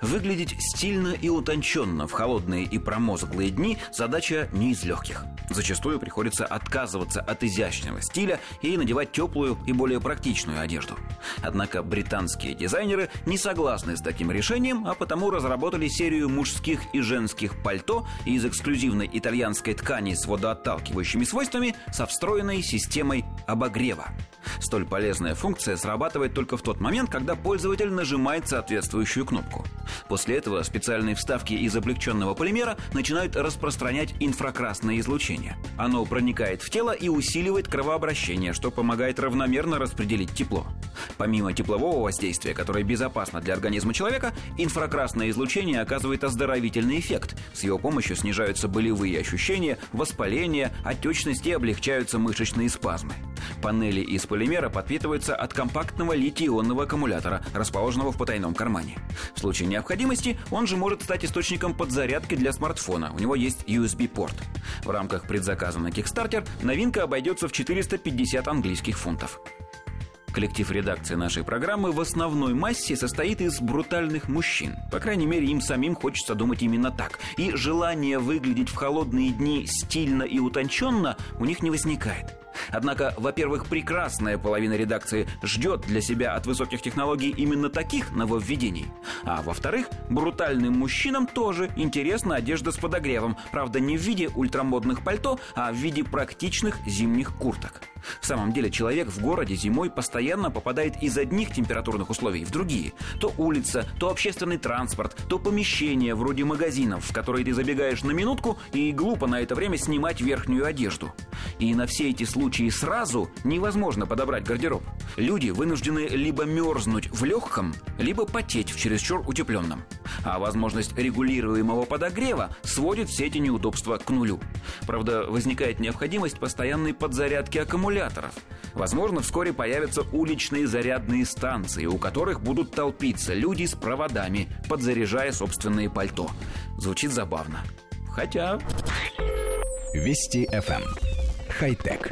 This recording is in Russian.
Выглядеть стильно и утонченно в холодные и промозглые дни – задача не из легких. Зачастую приходится отказываться от изящного стиля и надевать теплую и более практичную одежду. Однако британские дизайнеры не согласны с таким решением, а потому разработали серию мужских и женских пальто из эксклюзивной итальянской ткани с водоотталкивающими свойствами со встроенной системой обогрева. Столь полезная функция срабатывает только в тот момент, когда пользователь нажимает соответствующую кнопку. После этого специальные вставки из облегченного полимера начинают распространять инфракрасное излучение. Оно проникает в тело и усиливает кровообращение, что помогает равномерно распределить тепло. Помимо теплового воздействия, которое безопасно для организма человека, инфракрасное излучение оказывает оздоровительный эффект. С его помощью снижаются болевые ощущения, воспаление, отечность и облегчаются мышечные спазмы. Панели из полимера подпитываются от компактного литий-ионного аккумулятора, расположенного в потайном кармане. В случае необходимости он же может стать источником подзарядки для смартфона. У него есть USB-порт. В рамках предзаказа на Kickstarter новинка обойдется в 450 английских фунтов. Коллектив редакции нашей программы в основной массе состоит из брутальных мужчин. По крайней мере, им самим хочется думать именно так. И желание выглядеть в холодные дни стильно и утонченно у них не возникает. Однако, во-первых, прекрасная половина редакции ждет для себя от высоких технологий именно таких нововведений. А во-вторых, брутальным мужчинам тоже интересна одежда с подогревом. Правда, не в виде ультрамодных пальто, а в виде практичных зимних курток. В самом деле человек в городе зимой постоянно попадает из одних температурных условий в другие. То улица, то общественный транспорт, то помещение вроде магазинов, в которые ты забегаешь на минутку и глупо на это время снимать верхнюю одежду. И на все эти случаи сразу невозможно подобрать гардероб. Люди вынуждены либо мерзнуть в легком, либо потеть в чересчур утепленном. А возможность регулируемого подогрева сводит все эти неудобства к нулю. Правда, возникает необходимость постоянной подзарядки аккумуляторов. Возможно, вскоре появятся уличные зарядные станции, у которых будут толпиться люди с проводами, подзаряжая собственные пальто. Звучит забавно. Хотя... Вести FM. Хай-тек.